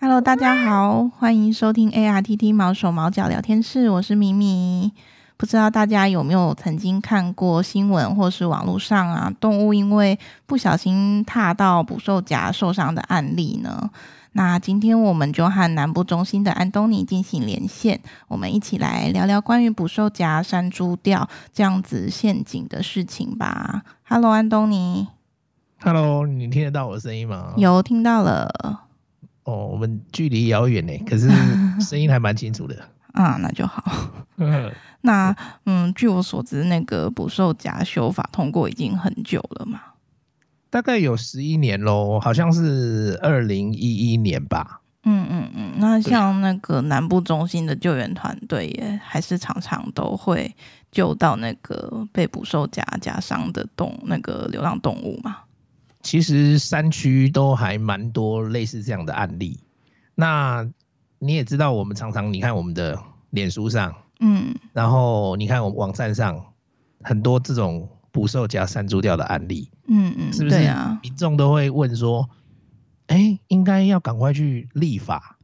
Hello，大家好，欢迎收听 ARTT 毛手毛脚聊天室，我是咪咪。不知道大家有没有曾经看过新闻或是网络上啊，动物因为不小心踏到捕兽夹受伤的案例呢？那今天我们就和南部中心的安东尼进行连线，我们一起来聊聊关于捕兽夹、山猪吊这样子陷阱的事情吧。Hello，安东尼。Hello，你听得到我的声音吗？有听到了。哦，我们距离遥远呢，可是 声音还蛮清楚的。啊，那就好。那嗯，据我所知，那个捕兽夹修法通过已经很久了嘛？大概有十一年喽，好像是二零一一年吧。嗯嗯嗯。那像那个南部中心的救援团队，也还是常常都会救到那个被捕兽夹夹伤的动那个流浪动物嘛？其实山区都还蛮多类似这样的案例。那你也知道，我们常常你看我们的脸书上，嗯，然后你看我们网站上很多这种捕兽夹山猪掉的案例，嗯嗯，是不是？对啊，民众都会问说，哎、欸，应该要赶快去立法，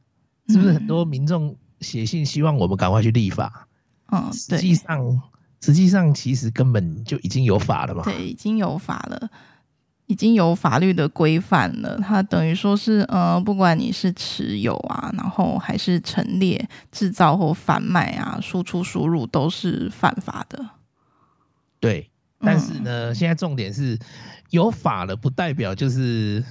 是不是？很多民众写信希望我们赶快去立法。嗯，实际上，实际上其实根本就已经有法了嘛。对，已经有法了。已经有法律的规范了，它等于说是，呃，不管你是持有啊，然后还是陈列、制造或贩卖啊，输出、输入都是犯法的。对，但是呢，嗯、现在重点是有法了，不代表就是。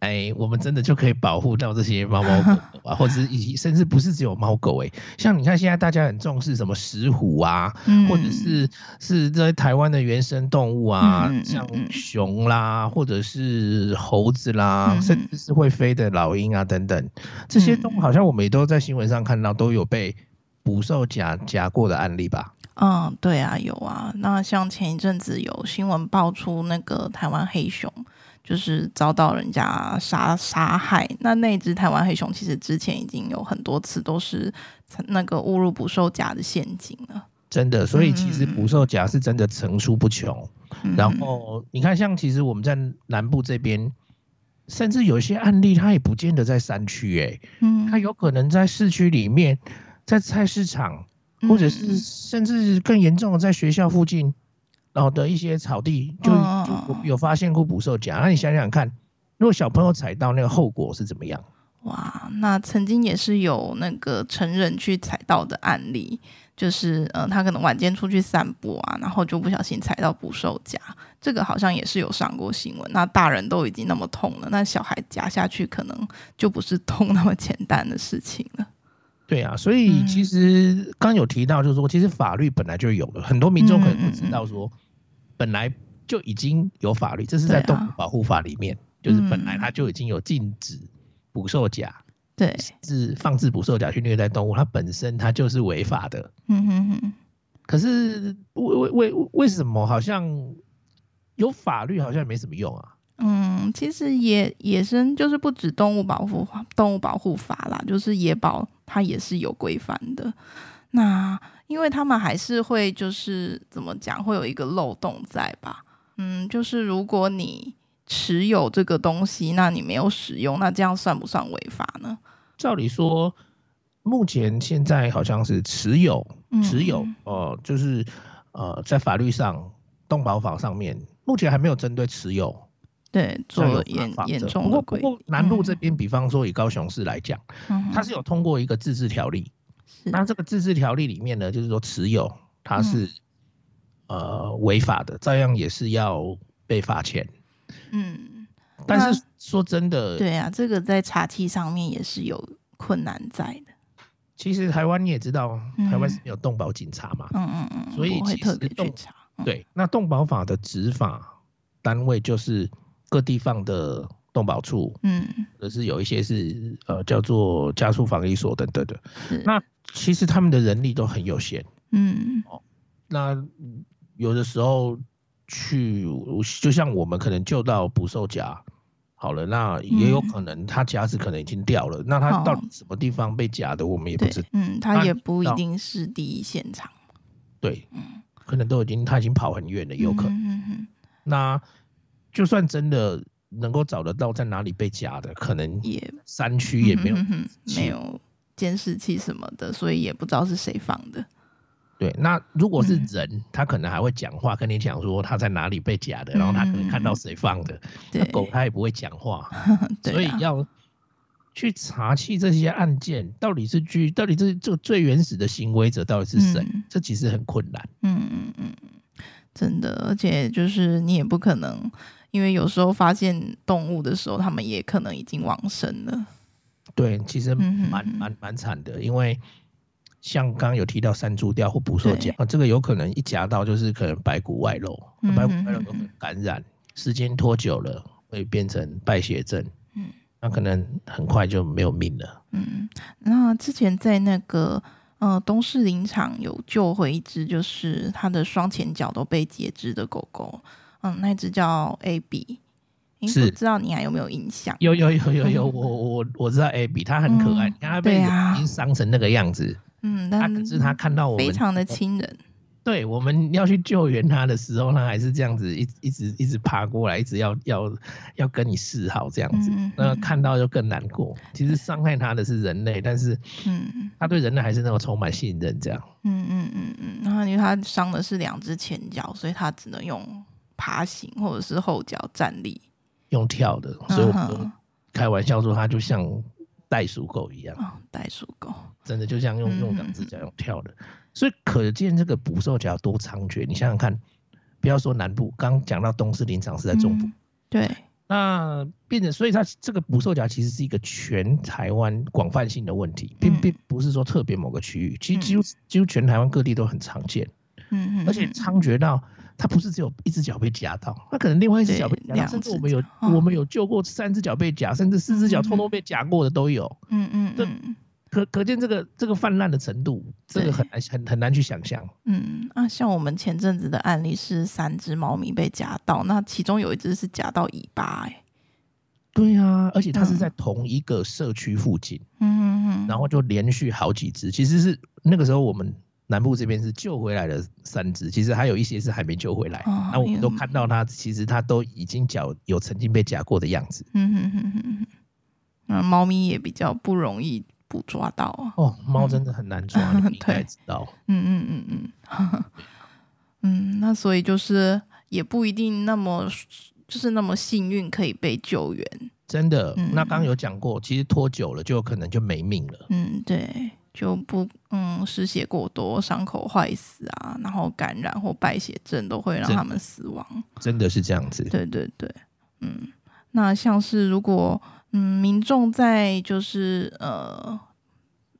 哎，我们真的就可以保护到这些猫猫狗狗啊，或者是甚至不是只有猫狗哎，像你看现在大家很重视什么石虎啊，嗯、或者是是在台湾的原生动物啊，嗯、像熊啦，或者是猴子啦，嗯、甚至是会飞的老鹰啊等等，这些动物好像我们也都在新闻上看到都有被捕兽夹夹过的案例吧？嗯，对啊，有啊。那像前一阵子有新闻爆出那个台湾黑熊。就是遭到人家杀杀害，那那只台湾黑熊其实之前已经有很多次都是那个误入捕兽夹的陷阱了。真的，所以其实捕兽夹是真的层出不穷。嗯、然后你看，像其实我们在南部这边，甚至有一些案例，它也不见得在山区，哎，嗯，它有可能在市区里面，在菜市场，或者是甚至更严重的，在学校附近。然后的一些草地就就有发现过捕兽夹，那你想想看，如果小朋友踩到那个后果是怎么样？哇，那曾经也是有那个成人去踩到的案例，就是呃，他可能晚间出去散步啊，然后就不小心踩到捕兽夹，这个好像也是有上过新闻。那大人都已经那么痛了，那小孩夹下去可能就不是痛那么简单的事情了。对啊，所以其实刚有提到，就是说，其实法律本来就有了，很多民众可能不知道说。本来就已经有法律，这是在动物保护法里面，啊、就是本来它就已经有禁止捕兽夹，对，是放置捕兽夹去虐待动物，它本身它就是违法的。嗯哼哼。可是为为为为什么好像有法律好像也没什么用啊？嗯，其实野野生就是不止动物保护法，动物保护法啦，就是野保它也是有规范的。那因为他们还是会就是怎么讲，会有一个漏洞在吧？嗯，就是如果你持有这个东西，那你没有使用，那这样算不算违法呢？照理说，目前现在好像是持有，持有，嗯、呃，就是呃，在法律上动保法上面，目前还没有针对持有对做了严严重的规定。不过，南路这边，比方说以高雄市来讲，嗯、它是有通过一个自治条例。那这个自治条例里面呢，就是说持有它是、嗯、呃违法的，照样也是要被罚钱。嗯，但是说真的，对啊，这个在查缉上面也是有困难在的。其实台湾你也知道，台湾是没有动保警察嘛，嗯嗯嗯，所以其实动查、嗯、对，那动保法的执法单位就是各地方的。动保处，嗯，或者是有一些是呃叫做加速防疫所等等的，那其实他们的人力都很有限，嗯，哦，那有的时候去，就像我们可能救到捕兽夹，好了，那也有可能他夹子可能已经掉了，嗯、那他到底什么地方被夹的，我们也不知道，嗯，他也不一定是第一现场，对，嗯，可能都已经他已经跑很远了，有可能，嗯哼哼，那。就算真的能够找得到在哪里被夹的，可能也山区也没有没有监视器什么的，所以也不知道是谁放的。对，那如果是人，嗯、他可能还会讲话，跟你讲说他在哪里被夹的，然后他可能看到谁放的。那、嗯、狗它也不会讲话，所以要去查缉这些案件，到底是居，到底这这最原始的行为者到底是谁？嗯、这其实很困难。嗯嗯嗯，真的，而且就是你也不可能，因为有时候发现动物的时候，它们也可能已经往生了。对，其实蛮蛮蛮惨的，因为。像刚刚有提到山猪吊或捕兽夹啊，这个有可能一夹到就是可能白骨外露，嗯、白骨外露有可能感染，时间拖久了会变成败血症，嗯，那可能很快就没有命了。嗯，那之前在那个呃东势林场有救回一只，就是它的双前脚都被截肢的狗狗，嗯，那只叫 AB，是不知道你还有没有印象？有有有有有，我我我知道 AB，它很可爱，你看它被已经伤成那个样子。嗯，但可是它看到我们非常的亲人，对，我们要去救援它的时候，它还是这样子一一直一直爬过来，一直要要要跟你示好这样子，嗯、那看到就更难过。其实伤害它的是人类，但是嗯，他对人类还是那么充满信任这样。嗯嗯嗯嗯，然后因为它伤的是两只前脚，所以它只能用爬行或者是后脚站立，用跳的，所以我们开玩笑说它就像。袋鼠狗一样，哦，袋鼠狗。真的就像用用两只脚用跳的，嗯，所以可见这个捕兽夹多猖獗。你想想看，不要说南部，刚讲到东势林场是在中部，嗯，对，那变成所以它这个捕兽夹其实是一个全台湾广泛性的问题，并并不是说特别某个区域，其实几乎几乎全台湾各地都很常见，嗯嗯，而且猖獗到。它不是只有一只脚被夹到，它可能另外一只脚被夹到，甚至我们有、哦、我们有救过三只脚被夹，甚至四只脚通通被夹过的都有。嗯嗯，嗯，可可见这个这个泛滥的程度，这个很难很很难去想象。嗯啊，像我们前阵子的案例是三只猫咪被夹到，那其中有一只是夹到尾巴、欸，哎。对啊，而且它是在同一个社区附近。嗯嗯嗯，然后就连续好几只，其实是那个时候我们。南部这边是救回来了三只，其实还有一些是还没救回来。那、哦、我们都看到它，其实它都已经脚有曾经被夹过的样子。嗯哼哼哼。那猫咪也比较不容易捕抓到啊。哦，猫真的很难抓，嗯、你应该知道。嗯嗯嗯嗯。嗯，那所以就是也不一定那么就是那么幸运可以被救援。真的，嗯、那刚刚有讲过，其实拖久了就有可能就没命了。嗯，对。就不嗯失血过多、伤口坏死啊，然后感染或败血症都会让他们死亡。真的是这样子？对对对，嗯，那像是如果嗯民众在就是呃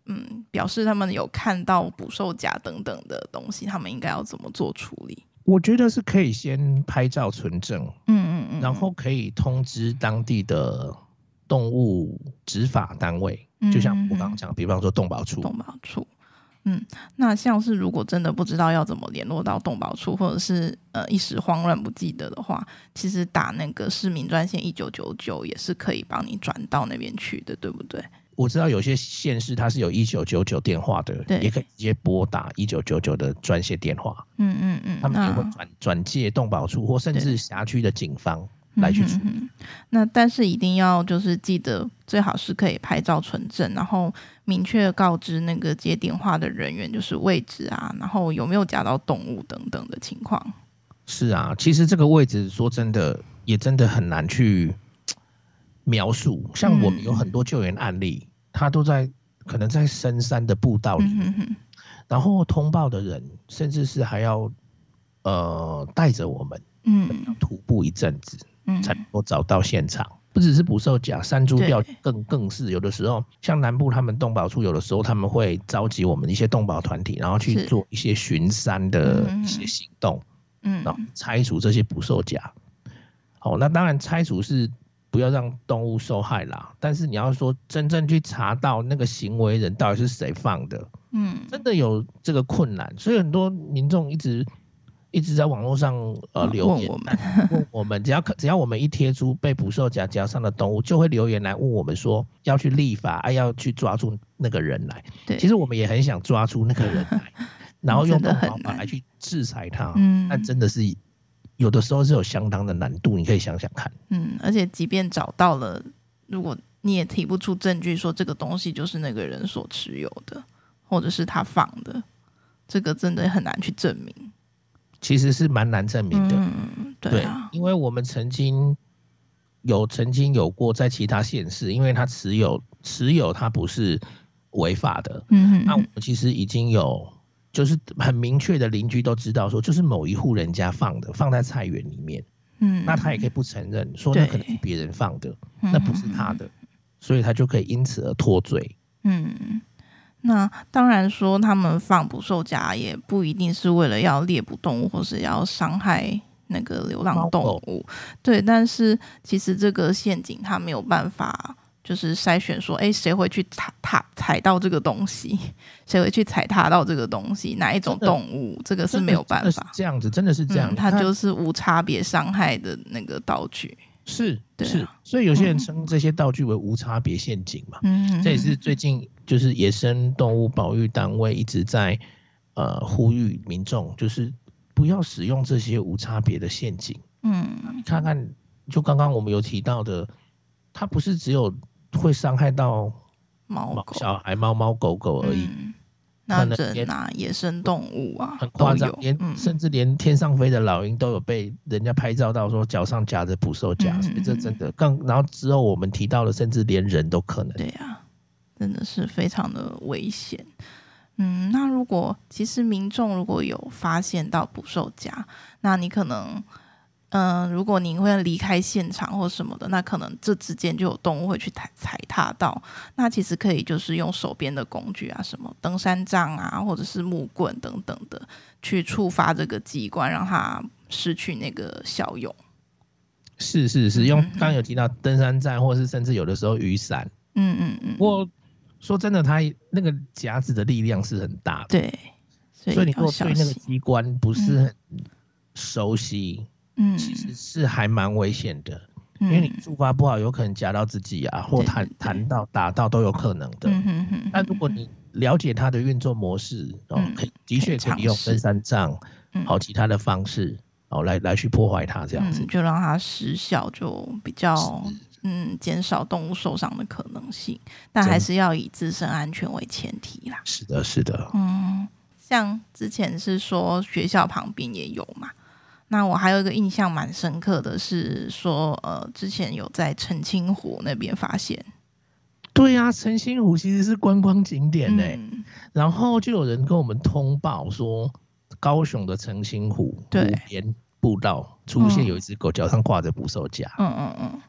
嗯表示他们有看到捕兽夹等等的东西，他们应该要怎么做处理？我觉得是可以先拍照存证，嗯嗯嗯，然后可以通知当地的动物执法单位。就像我刚刚讲，比方说动保处，动保处，嗯，那像是如果真的不知道要怎么联络到动保处，或者是呃一时慌乱不记得的话，其实打那个市民专线一九九九也是可以帮你转到那边去的，对不对？我知道有些县市它是有一九九九电话的，对，也可以直接拨打一九九九的专线电话，嗯嗯嗯，他们也会转转介动保处或甚至辖区的警方。来去处理、嗯，那但是一定要就是记得，最好是可以拍照存证，然后明确告知那个接电话的人员就是位置啊，然后有没有夹到动物等等的情况。是啊，其实这个位置说真的也真的很难去描述。像我们有很多救援案例，他、嗯、都在可能在深山的步道里，嗯、哼哼然后通报的人甚至是还要呃带着我们，嗯，徒步一阵子。才能够找到现场，不只是捕兽夹，山猪吊更更是有的时候，像南部他们动保处有的时候他们会召集我们一些动保团体，然后去做一些巡山的一些行动，嗯，然后拆除这些捕兽夹。好，那当然拆除是不要让动物受害啦，但是你要说真正去查到那个行为人到底是谁放的，嗯，真的有这个困难，所以很多民众一直。一直在网络上呃留言问我们，问我们只要可只要我们一贴出被捕兽夹夹上的动物，就会留言来问我们说要去立法，啊要去抓住那个人来。对，其实我们也很想抓住那个人来，然后用动保法来去制裁他。嗯，但真的是有的时候是有相当的难度，你可以想想看。嗯，而且即便找到了，如果你也提不出证据说这个东西就是那个人所持有的，或者是他放的，这个真的很难去证明。其实是蛮难证明的。嗯，对啊，对，因为我们曾经有曾经有过在其他县市，因为他持有持有他不是违法的。嗯哼，那我们其实已经有。就是很明确的邻居都知道说，就是某一户人家放的，放在菜园里面。嗯，那他也可以不承认，说那可能是别人放的，那不是他的，所以他就可以因此而脱罪。嗯，那当然说他们放捕兽夹也不一定是为了要猎捕动物，或是要伤害那个流浪动物。对，但是其实这个陷阱他没有办法。就是筛选说，哎，谁会去踩踏踩到这个东西？谁会去踩踏到这个东西？哪一种动物？这个是没有办法。这样子真的是这样，嗯，它就是无差别伤害的那个道具。是，对啊，是，所以有些人称这些道具为无差别陷阱嘛。嗯，这也是最近就是野生动物保育单位一直在呃呼吁民众，就是不要使用这些无差别的陷阱。嗯，你看看，就刚刚我们有提到的，它不是只有。会伤害到猫狗、小孩、猫猫狗狗而已。嗯、那人啊，野生动物啊，很夸张，连、嗯、甚至连天上飞的老鹰都有被人家拍照到，说脚上夹着捕兽夹，所以这真的更。然后之后我们提到了，甚至连人都可能。对啊，真的是非常的危险。嗯，那如果其实民众如果有发现到捕兽夹，那你可能。嗯，如果您会离开现场或什么的，那可能这之间就有动物会去踩踩踏到。那其实可以就是用手边的工具啊，什么登山杖啊，或者是木棍等等的，去触发这个机关，让它失去那个效用。是是是，用刚刚有提到登山杖，或是甚至有的时候雨伞。嗯嗯嗯。不过说真的，它那个夹子的力量是很大的。对。所以，所以你如果对那个机关不是很熟悉。嗯嗯，其实是还蛮危险的，嗯，因为你触发不好，有可能夹到自己啊，或弹弹到、打到都有可能的。嗯哼哼。但如果你了解它的运作模式，哦，可以的确可以用登山杖，好其他的方式，哦，来来去破坏它，这样子，嗯，就让它失效，就比较嗯减少动物受伤的可能性。但还是要以自身安全为前提啦。是的，是的。嗯，像之前是说学校旁边也有嘛。那我还有一个印象蛮深刻的是说，呃，之前有在澄清湖那边发现。对呀、啊，澄清湖其实是观光景点呢、嗯。然后就有人跟我们通报说，高雄的澄清湖湖边步道出现有一只狗脚上挂着捕兽夹。嗯嗯嗯，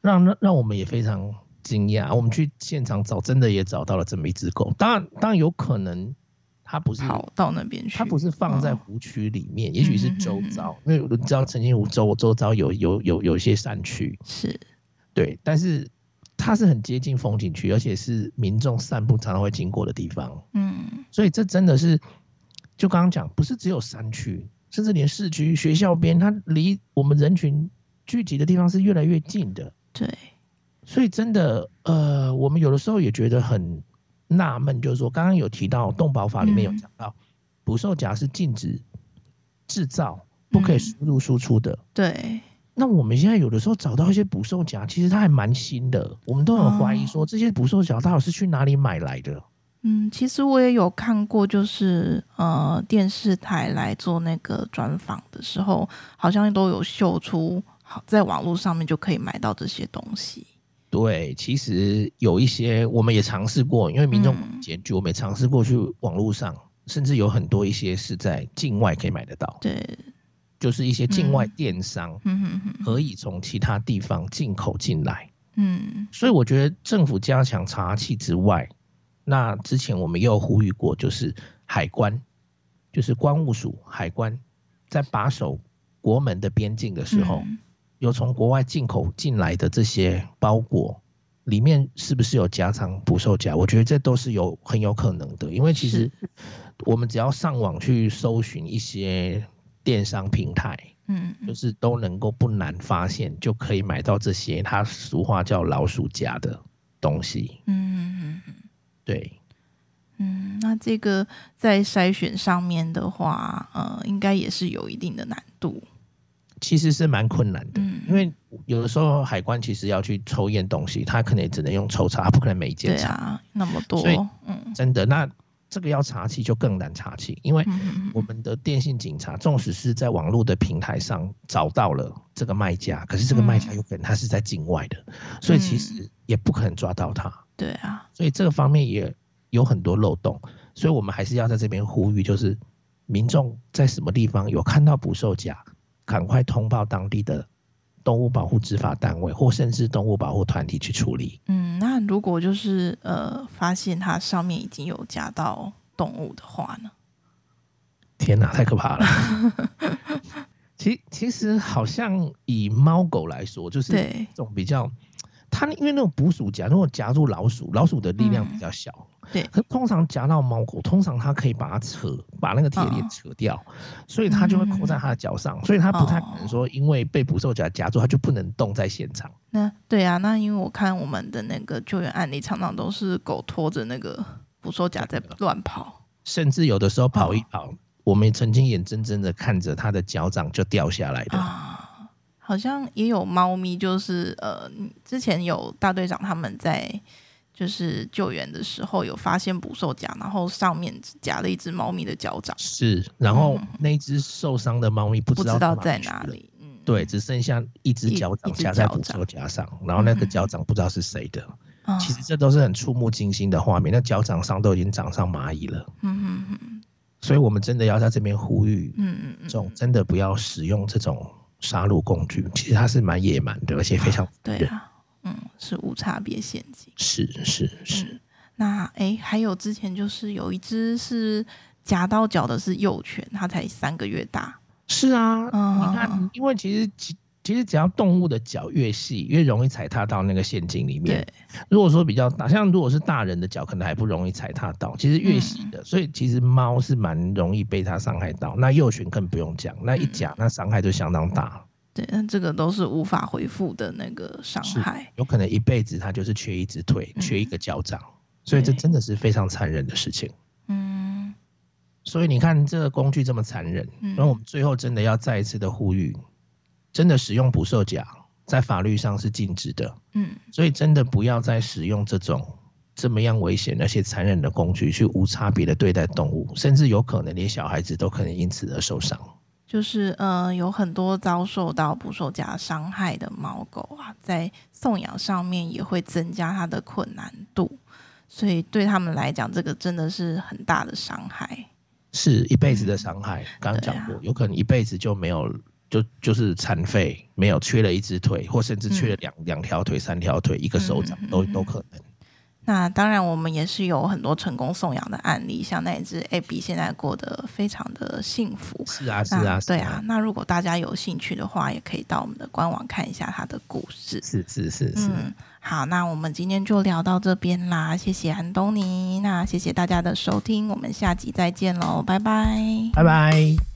让让让我们也非常惊讶。我们去现场找，真的也找到了这么一只狗。当然，当然有可能。它不是跑到那边去，它不是放在湖区里面，哦、也许是周遭，嗯、因为你知道澄清湖周周遭有有有有一些山区，是，对，但是它是很接近风景区，而且是民众散步常常会经过的地方，嗯，所以这真的是，就刚刚讲，不是只有山区，甚至连市区、学校边，它离我们人群聚集的地方是越来越近的，对，所以真的，呃，我们有的时候也觉得很。纳闷就是说，刚刚有提到动保法里面有讲到，捕兽夹是禁止制造，不可以输入输出的。对。那我们现在有的时候找到一些捕兽夹，其实它还蛮新的，我们都很怀疑说，这些捕兽夹到底是去哪里买来的？嗯，其实我也有看过，就是呃电视台来做那个专访的时候，好像都有秀出，好在网络上面就可以买到这些东西。对，其实有一些我们也尝试过，因为民众检举，我们也尝试过去网络上，甚至有很多一些是在境外可以买得到。对，就是一些境外电商，可以从其他地方进口进来。嗯，所以我觉得政府加强查缉之外，那之前我们也有呼吁过，就是海关，就是关务署海关在把守国门的边境的时候。有从国外进口进来的这些包裹，里面是不是有夹藏捕兽夹？我觉得这都是有很有可能的，因为其实我们只要上网去搜寻一些电商平台，嗯，就是都能够不难发现，就可以买到这些，它俗话叫老鼠夹的东西。嗯嗯嗯，对，嗯，那这个在筛选上面的话，呃，应该也是有一定的难度。其实是蛮困难的，嗯，因为有的时候海关其实要去抽验东西，他可能也只能用抽查，不可能每一件查。对啊，那么多，所以，嗯，真的，那这个要查起就更难查起，因为我们的电信警察，纵使是在网络的平台上找到了这个卖家，可是这个卖家有可能他是在境外的，所以其实也不可能抓到他。对啊，所以这个方面也有很多漏洞，所以我们还是要在这边呼吁，就是民众在什么地方有看到捕兽夹，赶快通报当地的动物保护执法单位，或甚至动物保护团体去处理。嗯，那如果就是呃发现它上面已经有夹到动物的话呢？天哪，太可怕了！其其实好像以猫狗来说，就是这种比较。它因为那种捕鼠夹，如果夹住老鼠，老鼠的力量比较小，嗯、对。可通常夹到猫狗，通常它可以把它扯，把那个铁链扯掉，哦，所以它就会扣在它的脚上，嗯，所以它不太可能说因为被捕兽夹夹住，它就不能动在现场。那对啊，那因为我看我们的那个救援案例，常常都是狗拖着那个捕兽夹在乱跑，甚至有的时候跑一跑，哦，我们曾经眼睁睁的看着它的脚掌就掉下来的。哦好像也有猫咪，就是呃，之前有大队长他们在就是救援的时候有发现捕兽夹，然后上面夹了一只猫咪的脚掌。是，然后那只受伤的猫咪不知道，在哪里。嗯，对，只剩下一只脚掌夹在捕兽夹上，然后那个脚掌不知道是谁的。嗯。其实这都是很触目惊心的画面，那脚掌上都已经长上蚂蚁了。嗯嗯嗯。所以我们真的要在这边呼吁，嗯嗯嗯，这种真的不要使用这种。杀戮工具其实它是蛮野蛮的，而且非常、啊、对啊，嗯，是无差别陷阱，是是是。嗯、那哎、欸，还有之前就是有一只是夹到脚的是幼犬，它才三个月大。是啊，嗯、你看，因为其实。其实只要动物的脚越细，越容易踩踏到那个陷阱里面。如果说比较大，像如果是大人的脚，可能还不容易踩踏到。其实越细的，所以其实猫是蛮容易被它伤害到。那幼犬更不用讲，那一夹那伤害就相当大。对，那这个都是无法恢复的那个伤害，有可能一辈子他就是缺一只腿，缺一个脚掌。所以这真的是非常残忍的事情。嗯。所以你看这个工具这么残忍，然后我们最后真的要再一次的呼吁。真的使用捕兽夹，在法律上是禁止的。嗯，所以真的不要再使用这种这么样危险而且残忍的工具去无差别的对待动物，甚至有可能连小孩子都可能因此而受伤。就是呃，有很多遭受到捕兽夹伤害的猫狗啊，在送养上面也会增加它的困难度，所以对他们来讲，这个真的是很大的伤害，是一辈子的伤害。刚刚讲过，有可能一辈子就没有。就就是残废，没有缺了一只腿，或甚至缺了两两条腿、三条腿、一个手掌，都都可能。那当然，我们也是有很多成功送养的案例，像那一只 Abby 现在过得非常的幸福。是啊，是啊，对啊。那如果大家有兴趣的话，也可以到我们的官网看一下它的故事。是是是是。嗯，好，那我们今天就聊到这边啦，谢谢安东尼，那谢谢大家的收听，我们下集再见喽，拜拜，拜拜。